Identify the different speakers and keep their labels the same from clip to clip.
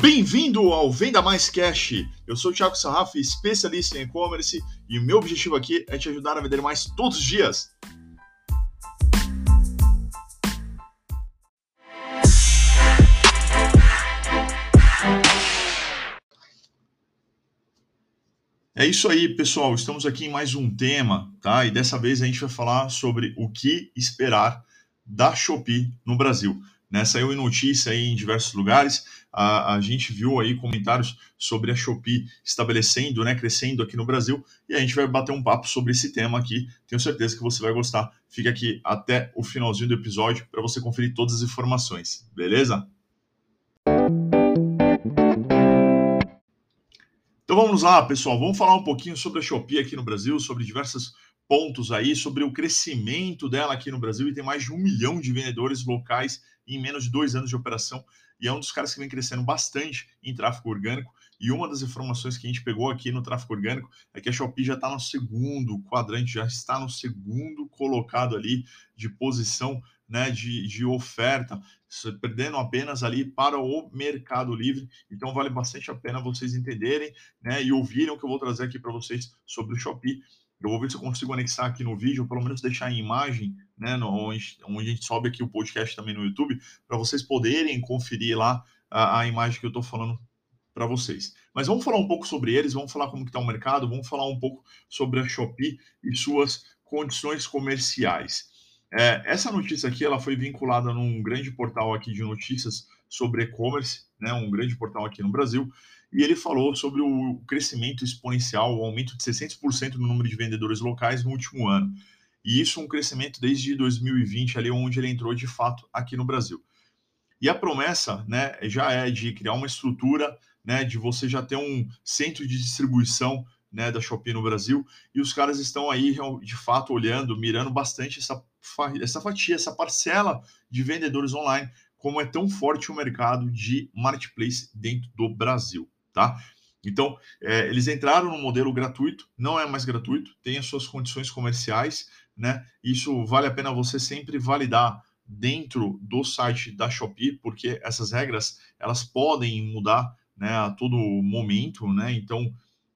Speaker 1: Bem-vindo ao Venda Mais Cash. Eu sou o Thiago Sarraf, especialista em e-commerce, e o meu objetivo aqui é te ajudar a vender mais todos os dias. É isso aí, pessoal. Estamos aqui em mais um tema, tá? E dessa vez a gente vai falar sobre o que esperar da Shopee no Brasil. Né? Saiu em notícia aí em diversos lugares. A, a gente viu aí comentários sobre a Shopee estabelecendo, né, crescendo aqui no Brasil. E a gente vai bater um papo sobre esse tema aqui. Tenho certeza que você vai gostar. Fica aqui até o finalzinho do episódio para você conferir todas as informações. Beleza? Então vamos lá, pessoal. Vamos falar um pouquinho sobre a Shopee aqui no Brasil, sobre diversas pontos aí sobre o crescimento dela aqui no Brasil e tem mais de um milhão de vendedores locais em menos de dois anos de operação e é um dos caras que vem crescendo bastante em tráfego orgânico. E uma das informações que a gente pegou aqui no tráfego orgânico é que a Shopee já está no segundo quadrante, já está no segundo colocado ali de posição né, de, de oferta, perdendo apenas ali para o Mercado Livre. Então vale bastante a pena vocês entenderem né, e ouvirem o que eu vou trazer aqui para vocês sobre o Shopee. Eu vou ver se eu consigo anexar aqui no vídeo, ou pelo menos deixar em imagem, né, no, onde, onde a gente sobe aqui o podcast também no YouTube, para vocês poderem conferir lá a, a imagem que eu estou falando para vocês. Mas vamos falar um pouco sobre eles, vamos falar como está o mercado, vamos falar um pouco sobre a Shopee e suas condições comerciais. É, essa notícia aqui ela foi vinculada num grande portal aqui de notícias sobre e-commerce, né, um grande portal aqui no Brasil, e ele falou sobre o crescimento exponencial, o aumento de 600% no número de vendedores locais no último ano. E isso um crescimento desde 2020, ali onde ele entrou de fato aqui no Brasil. E a promessa né, já é de criar uma estrutura, né, de você já ter um centro de distribuição né, da Shopee no Brasil, e os caras estão aí de fato olhando, mirando bastante essa, essa fatia, essa parcela de vendedores online, como é tão forte o mercado de marketplace dentro do Brasil tá? Então, é, eles entraram no modelo gratuito, não é mais gratuito, tem as suas condições comerciais, né? Isso vale a pena você sempre validar dentro do site da Shopee, porque essas regras elas podem mudar né, a todo momento, né? Então,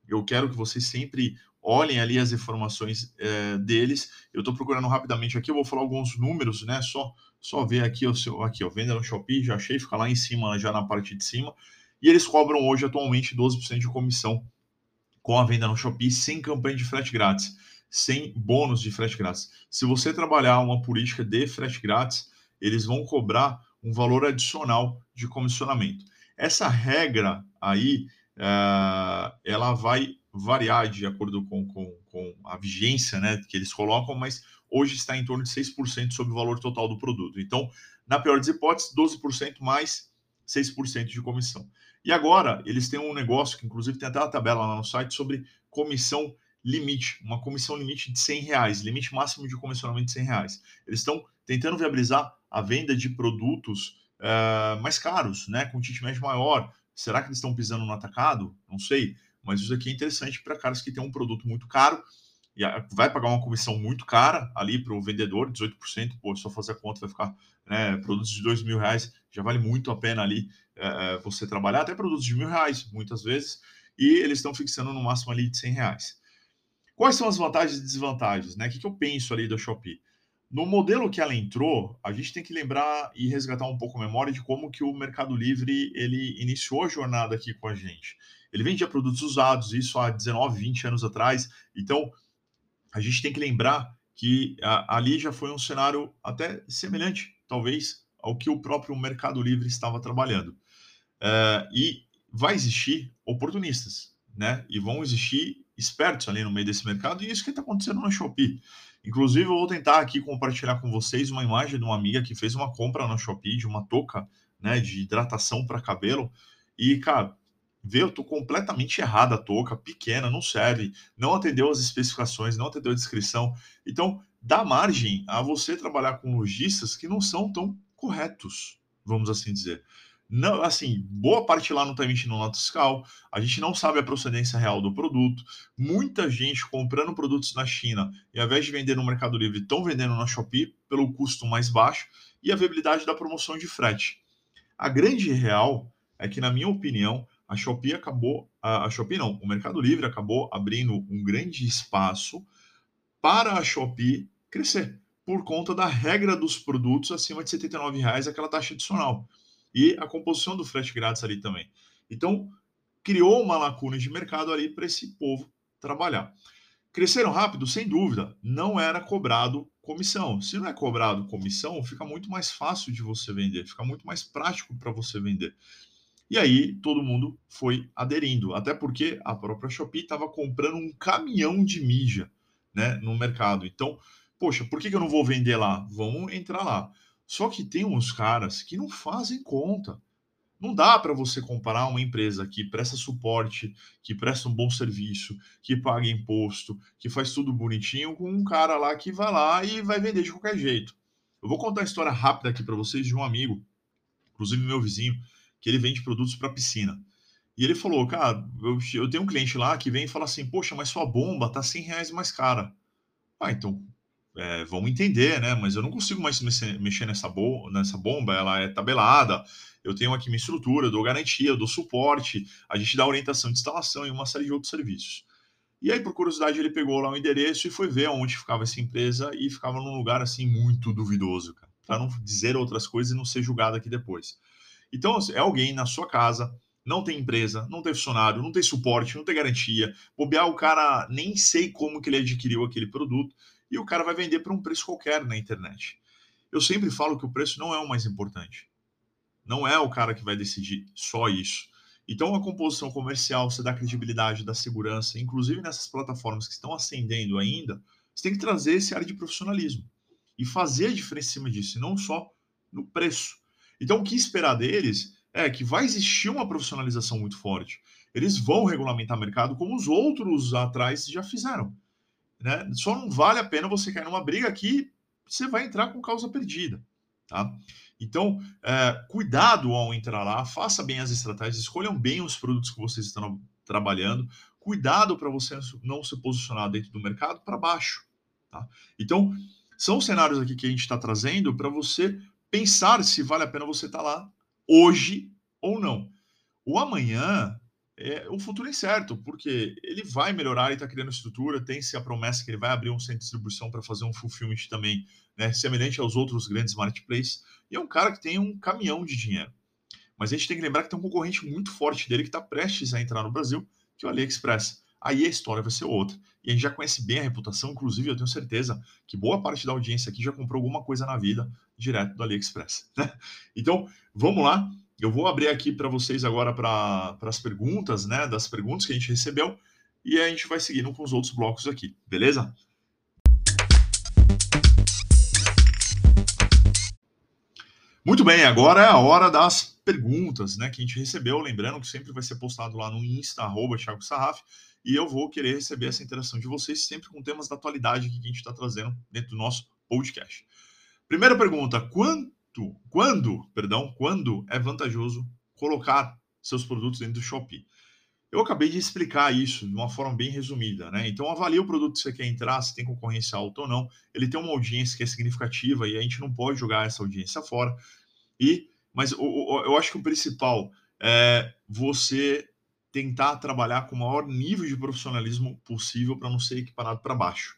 Speaker 1: eu quero que vocês sempre olhem ali as informações é, deles. Eu estou procurando rapidamente aqui, eu vou falar alguns números, né? Só, só ver aqui o seu, aqui, ó, venda no Shopee, já achei, fica lá em cima, já na parte de cima. E eles cobram hoje atualmente 12% de comissão com a venda no Shopee sem campanha de frete grátis, sem bônus de frete grátis. Se você trabalhar uma política de frete grátis, eles vão cobrar um valor adicional de comissionamento. Essa regra aí, uh, ela vai variar de acordo com, com, com, a vigência né, que eles colocam, mas hoje está em torno de 6% sobre o valor total do produto. Então, na pior das hipóteses, 12% mais 6% de comissão. E agora eles têm um negócio que, inclusive, tem até uma tabela lá no site sobre comissão limite, uma comissão limite de 100 reais, limite máximo de comissionamento de 100 reais. Eles estão tentando viabilizar a venda de produtos uh, mais caros, né, com ticket médio maior. Será que eles estão pisando no atacado? Não sei, mas isso aqui é interessante para caras que têm um produto muito caro e vai pagar uma comissão muito cara ali para o vendedor, 18%, pô, só fazer a conta vai ficar, né, produtos de dois mil reais, já vale muito a pena ali é, você trabalhar, até produtos de mil reais, muitas vezes, e eles estão fixando no máximo ali de 100 reais. Quais são as vantagens e desvantagens, né? O que, que eu penso ali da Shopee? No modelo que ela entrou, a gente tem que lembrar e resgatar um pouco a memória de como que o Mercado Livre ele iniciou a jornada aqui com a gente. Ele vendia produtos usados, isso há 19, 20 anos atrás. Então, a gente tem que lembrar que a, ali já foi um cenário até semelhante, talvez, ao que o próprio Mercado Livre estava trabalhando. É, e vai existir oportunistas, né? E vão existir espertos ali no meio desse mercado, e isso que está acontecendo na Shopee. Inclusive, eu vou tentar aqui compartilhar com vocês uma imagem de uma amiga que fez uma compra na Shopee de uma touca né, de hidratação para cabelo. E, cara, tô completamente errada a touca, pequena, não serve, não atendeu as especificações, não atendeu a descrição. Então, dá margem a você trabalhar com lojistas que não são tão corretos, vamos assim dizer. Não, assim, boa parte lá não está emitindo nota fiscal, a gente não sabe a procedência real do produto. Muita gente comprando produtos na China e ao invés de vender no Mercado Livre, estão vendendo na Shopee pelo custo mais baixo e a viabilidade da promoção de frete. A grande real é que, na minha opinião, a Shopee acabou, a, Shopee não, o Mercado Livre acabou abrindo um grande espaço para a Shopee crescer, por conta da regra dos produtos acima de R$ 79,00, aquela taxa adicional. E a composição do frete grátis ali também. Então, criou uma lacuna de mercado ali para esse povo trabalhar. Cresceram rápido? Sem dúvida. Não era cobrado comissão. Se não é cobrado comissão, fica muito mais fácil de você vender, fica muito mais prático para você vender. E aí todo mundo foi aderindo, até porque a própria Shopee estava comprando um caminhão de mídia né, no mercado. Então, poxa, por que, que eu não vou vender lá? Vamos entrar lá. Só que tem uns caras que não fazem conta. Não dá para você comparar uma empresa que presta suporte, que presta um bom serviço, que paga imposto, que faz tudo bonitinho, com um cara lá que vai lá e vai vender de qualquer jeito. Eu vou contar a história rápida aqui para vocês de um amigo, inclusive meu vizinho, que ele vende produtos para piscina. E ele falou, cara, eu, eu, tenho um cliente lá que vem e fala assim, poxa, mas sua bomba tá 100 reais mais cara. Ah, então é, vamos entender, né? Mas eu não consigo mais mexer nessa, bo nessa bomba, ela é tabelada, eu tenho aqui minha estrutura, eu dou garantia, eu dou suporte, a gente dá orientação de instalação e uma série de outros serviços. E aí, por curiosidade, ele pegou lá o endereço e foi ver onde ficava essa empresa e ficava num lugar assim muito duvidoso, cara, para não dizer outras coisas e não ser julgado aqui depois. Então, é alguém na sua casa, não tem empresa, não tem funcionário, não tem suporte, não tem garantia. Bobear, o cara nem sei como que ele adquiriu aquele produto e o cara vai vender por um preço qualquer na internet. Eu sempre falo que o preço não é o mais importante. Não é o cara que vai decidir só isso. Então, a composição comercial, você dá credibilidade, dá segurança, inclusive nessas plataformas que estão ascendendo ainda, você tem que trazer esse área de profissionalismo e fazer a diferença em cima disso, não só no preço. Então, o que esperar deles é que vai existir uma profissionalização muito forte. Eles vão regulamentar mercado como os outros atrás já fizeram. Né? Só não vale a pena você cair numa briga que você vai entrar com causa perdida. Tá? Então, é, cuidado ao entrar lá, faça bem as estratégias, escolham bem os produtos que vocês estão trabalhando, cuidado para você não se posicionar dentro do mercado para baixo. Tá? Então, são cenários aqui que a gente está trazendo para você pensar se vale a pena você estar tá lá hoje ou não. O amanhã é, o futuro é incerto, porque ele vai melhorar, ele está criando estrutura, tem-se a promessa que ele vai abrir um centro de distribuição para fazer um fulfillment também, né, semelhante aos outros grandes marketplaces, e é um cara que tem um caminhão de dinheiro. Mas a gente tem que lembrar que tem um concorrente muito forte dele que está prestes a entrar no Brasil, que é o AliExpress. Aí a história vai ser outra. E a gente já conhece bem a reputação, inclusive eu tenho certeza que boa parte da audiência aqui já comprou alguma coisa na vida direto do AliExpress. Né? Então, vamos lá. Eu vou abrir aqui para vocês agora para as perguntas, né? Das perguntas que a gente recebeu e a gente vai seguindo com os outros blocos aqui, beleza? Muito bem, agora é a hora das perguntas, né? Que a gente recebeu. Lembrando que sempre vai ser postado lá no Insta, arroba Thiago Sarraf, e eu vou querer receber essa interação de vocês sempre com temas da atualidade que a gente está trazendo dentro do nosso podcast. Primeira pergunta: quanto quando, perdão, quando é vantajoso colocar seus produtos dentro do Shopee. Eu acabei de explicar isso de uma forma bem resumida, né? Então avalie o produto que você quer entrar, se tem concorrência alta ou não. Ele tem uma audiência que é significativa e a gente não pode jogar essa audiência fora. E, mas eu acho que o principal é você tentar trabalhar com o maior nível de profissionalismo possível para não ser equiparado para baixo.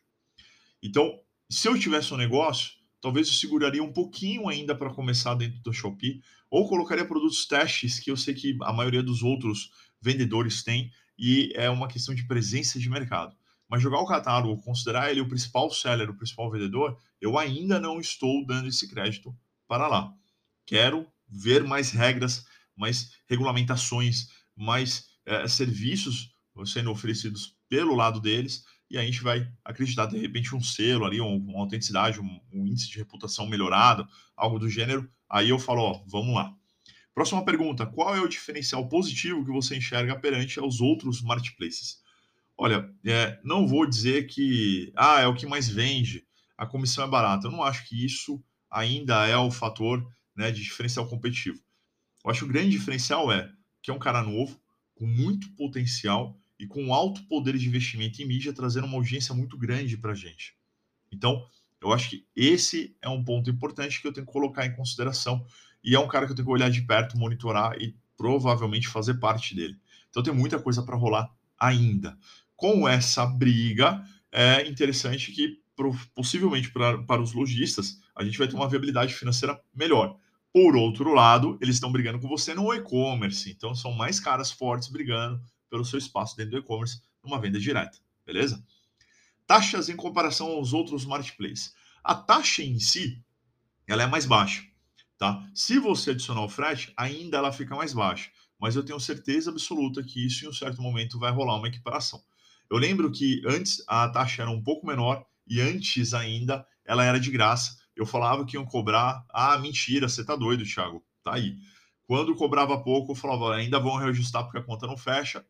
Speaker 1: Então, se eu tivesse um negócio, talvez eu seguraria um pouquinho ainda para começar dentro do Shopee, ou colocaria produtos testes que eu sei que a maioria dos outros vendedores tem, e é uma questão de presença de mercado. Mas jogar o catálogo, considerar ele o principal seller, o principal vendedor, eu ainda não estou dando esse crédito para lá. Quero ver mais regras, mais regulamentações, mais é, serviços sendo oferecidos pelo lado deles e a gente vai acreditar, de repente, um selo ali, uma autenticidade, um, um índice de reputação melhorado, algo do gênero. Aí eu falo, ó, vamos lá. Próxima pergunta: qual é o diferencial positivo que você enxerga perante aos outros marketplaces? Olha, é, não vou dizer que ah, é o que mais vende, a comissão é barata. Eu não acho que isso ainda é o fator né, de diferencial competitivo. Eu acho que o grande diferencial é que é um cara novo, com muito potencial e com alto poder de investimento em mídia, trazendo uma audiência muito grande para a gente. Então, eu acho que esse é um ponto importante que eu tenho que colocar em consideração. E é um cara que eu tenho que olhar de perto, monitorar e provavelmente fazer parte dele. Então tem muita coisa para rolar ainda. Com essa briga, é interessante que possivelmente para, para os lojistas a gente vai ter uma viabilidade financeira melhor. Por outro lado, eles estão brigando com você no e-commerce, então são mais caras fortes brigando pelo seu espaço dentro do e-commerce numa venda direta, beleza? Taxas em comparação aos outros marketplaces. A taxa em si, ela é mais baixa, tá? Se você adicionar o frete, ainda ela fica mais baixa, mas eu tenho certeza absoluta que isso em um certo momento vai rolar uma equiparação. Eu lembro que antes a taxa era um pouco menor e antes ainda ela era de graça. Eu falava que iam cobrar. Ah, mentira, você tá doido, Thiago. Tá aí. Quando cobrava pouco, eu falava, ainda vão reajustar porque a conta não fecha.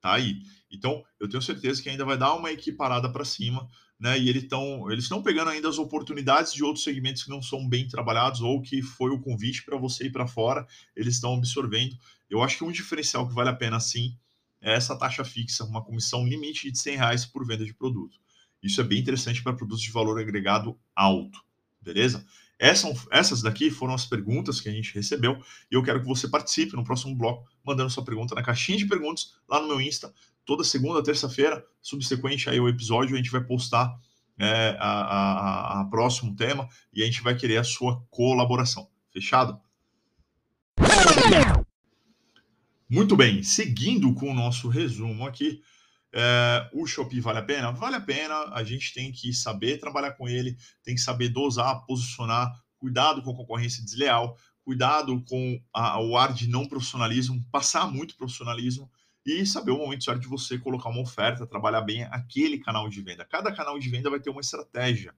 Speaker 1: Tá aí. Então, eu tenho certeza que ainda vai dar uma equiparada para cima, né? E eles estão eles estão pegando ainda as oportunidades de outros segmentos que não são bem trabalhados ou que foi o convite para você ir para fora, eles estão absorvendo. Eu acho que um diferencial que vale a pena sim é essa taxa fixa, uma comissão limite de 100 reais por venda de produto. Isso é bem interessante para produtos de valor agregado alto, beleza? Essas, daqui foram as perguntas que a gente recebeu e eu quero que você participe no próximo bloco, mandando sua pergunta na caixinha de perguntas lá no meu Insta. Toda segunda, terça-feira, subsequente aí ao episódio, a gente vai postar é, a, a, a próximo tema e a gente vai querer a sua colaboração. Fechado? Muito bem, seguindo com o nosso resumo aqui, é, o Shopee vale a pena? Vale a pena, a gente tem que saber trabalhar com ele, tem que saber dosar, posicionar, cuidado com a concorrência desleal, cuidado com a, o ar de não profissionalismo, passar muito profissionalismo e saber o momento certo de você colocar uma oferta, trabalhar bem aquele canal de venda. Cada canal de venda vai ter uma estratégia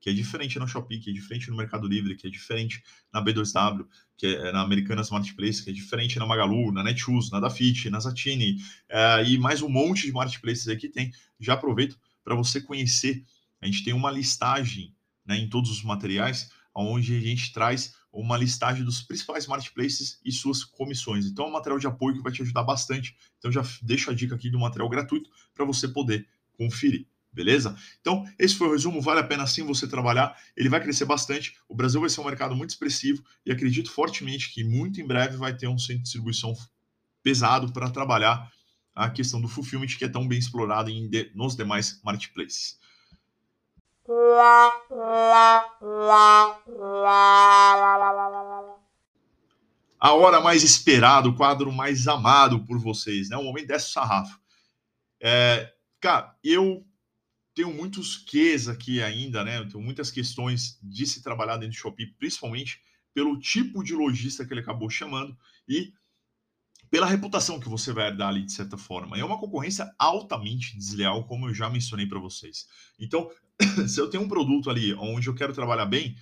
Speaker 1: que é diferente no Shopee, que é diferente no Mercado Livre, que é diferente na B2W, que é na Americanas Marketplace, que é diferente na Magalu, na Netshoes, na Dafit, na Zatini, é, e mais um monte de marketplaces aí que tem. Já aproveito para você conhecer. A gente tem uma listagem né, em todos os materiais, onde a gente traz uma listagem dos principais marketplaces e suas comissões. Então, é um material de apoio que vai te ajudar bastante. Então, já deixo a dica aqui do material gratuito para você poder conferir. Beleza? Então, esse foi o resumo. Vale a pena sim você trabalhar. Ele vai crescer bastante. O Brasil vai ser um mercado muito expressivo e acredito fortemente que muito em breve vai ter um centro de distribuição pesado para trabalhar a questão do fulfillment que é tão bem explorado em de, nos demais marketplaces. A hora mais esperada, o quadro mais amado por vocês, né? O momento dessa sarrafo. É, cara, eu tenho muitos ques aqui ainda, né? Eu tenho muitas questões de se trabalhar dentro do Shopee, principalmente pelo tipo de lojista que ele acabou chamando e pela reputação que você vai dar ali de certa forma. É uma concorrência altamente desleal, como eu já mencionei para vocês. Então, se eu tenho um produto ali onde eu quero trabalhar bem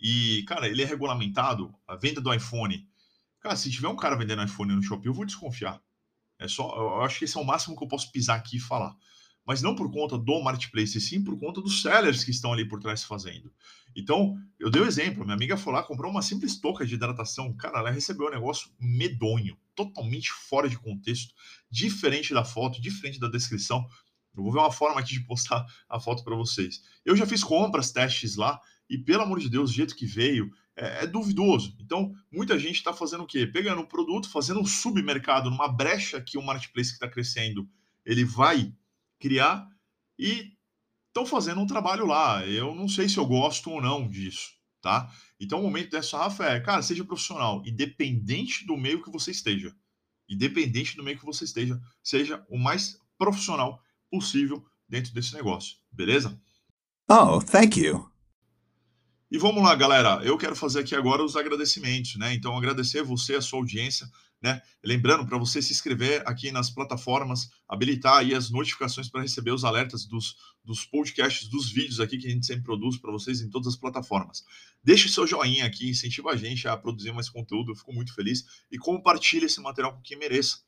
Speaker 1: e, cara, ele é regulamentado, a venda do iPhone. Cara, se tiver um cara vendendo iPhone no Shopee, eu vou desconfiar. É só, eu acho que esse é o máximo que eu posso pisar aqui e falar mas não por conta do marketplace, sim por conta dos sellers que estão ali por trás fazendo. Então, eu dei o um exemplo, minha amiga foi lá, comprou uma simples touca de hidratação, cara, ela recebeu um negócio medonho, totalmente fora de contexto, diferente da foto, diferente da descrição. Eu vou ver uma forma aqui de postar a foto para vocês. Eu já fiz compras, testes lá, e pelo amor de Deus, o jeito que veio é, é duvidoso. Então, muita gente está fazendo o quê? Pegando um produto, fazendo um submercado, numa brecha que o marketplace que está crescendo, ele vai criar e estão fazendo um trabalho lá. Eu não sei se eu gosto ou não disso, tá? Então o momento dessa Rafa é, cara, seja profissional, independente do meio que você esteja. Independente do meio que você esteja, seja o mais profissional possível dentro desse negócio, beleza?
Speaker 2: Oh, thank you.
Speaker 1: E vamos lá, galera. Eu quero fazer aqui agora os agradecimentos, né? Então, agradecer você, a sua audiência, né? Lembrando para você se inscrever aqui nas plataformas, habilitar aí as notificações para receber os alertas dos, dos podcasts, dos vídeos aqui que a gente sempre produz para vocês em todas as plataformas. Deixe seu joinha aqui, incentiva a gente a produzir mais conteúdo, eu fico muito feliz. E compartilhe esse material com quem mereça.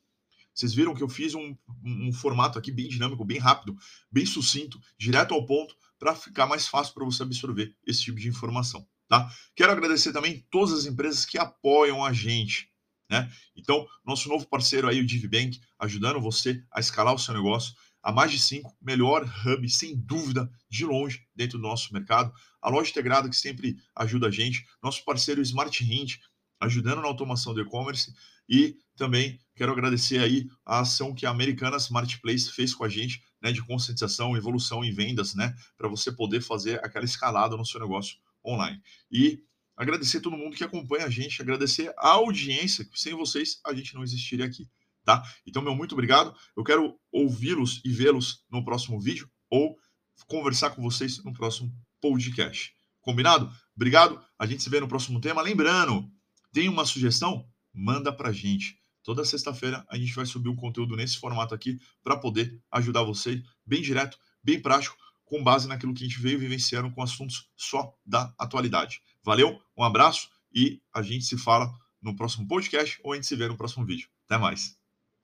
Speaker 1: Vocês viram que eu fiz um, um formato aqui bem dinâmico, bem rápido, bem sucinto, direto ao ponto, para ficar mais fácil para você absorver esse tipo de informação. Tá? Quero agradecer também todas as empresas que apoiam a gente. Né? Então, nosso novo parceiro aí, o DivBank, ajudando você a escalar o seu negócio. A mais de cinco, melhor hub, sem dúvida, de longe, dentro do nosso mercado. A loja integrada que sempre ajuda a gente. Nosso parceiro Smart Hint, ajudando na automação do e-commerce e também quero agradecer aí a ação que a Americanas Marketplace fez com a gente, né, de conscientização, evolução em vendas, né, para você poder fazer aquela escalada no seu negócio online. E agradecer todo mundo que acompanha a gente, agradecer a audiência, que sem vocês a gente não existiria aqui, tá? Então, meu muito obrigado. Eu quero ouvi-los e vê-los no próximo vídeo ou conversar com vocês no próximo podcast. Combinado? Obrigado. A gente se vê no próximo tema. Lembrando, tem uma sugestão? Manda pra gente. Toda sexta-feira a gente vai subir um conteúdo nesse formato aqui para poder ajudar você, bem direto, bem prático, com base naquilo que a gente veio vivenciando com assuntos só da atualidade. Valeu, um abraço e a gente se fala no próximo podcast ou a gente se vê no próximo vídeo. Até mais.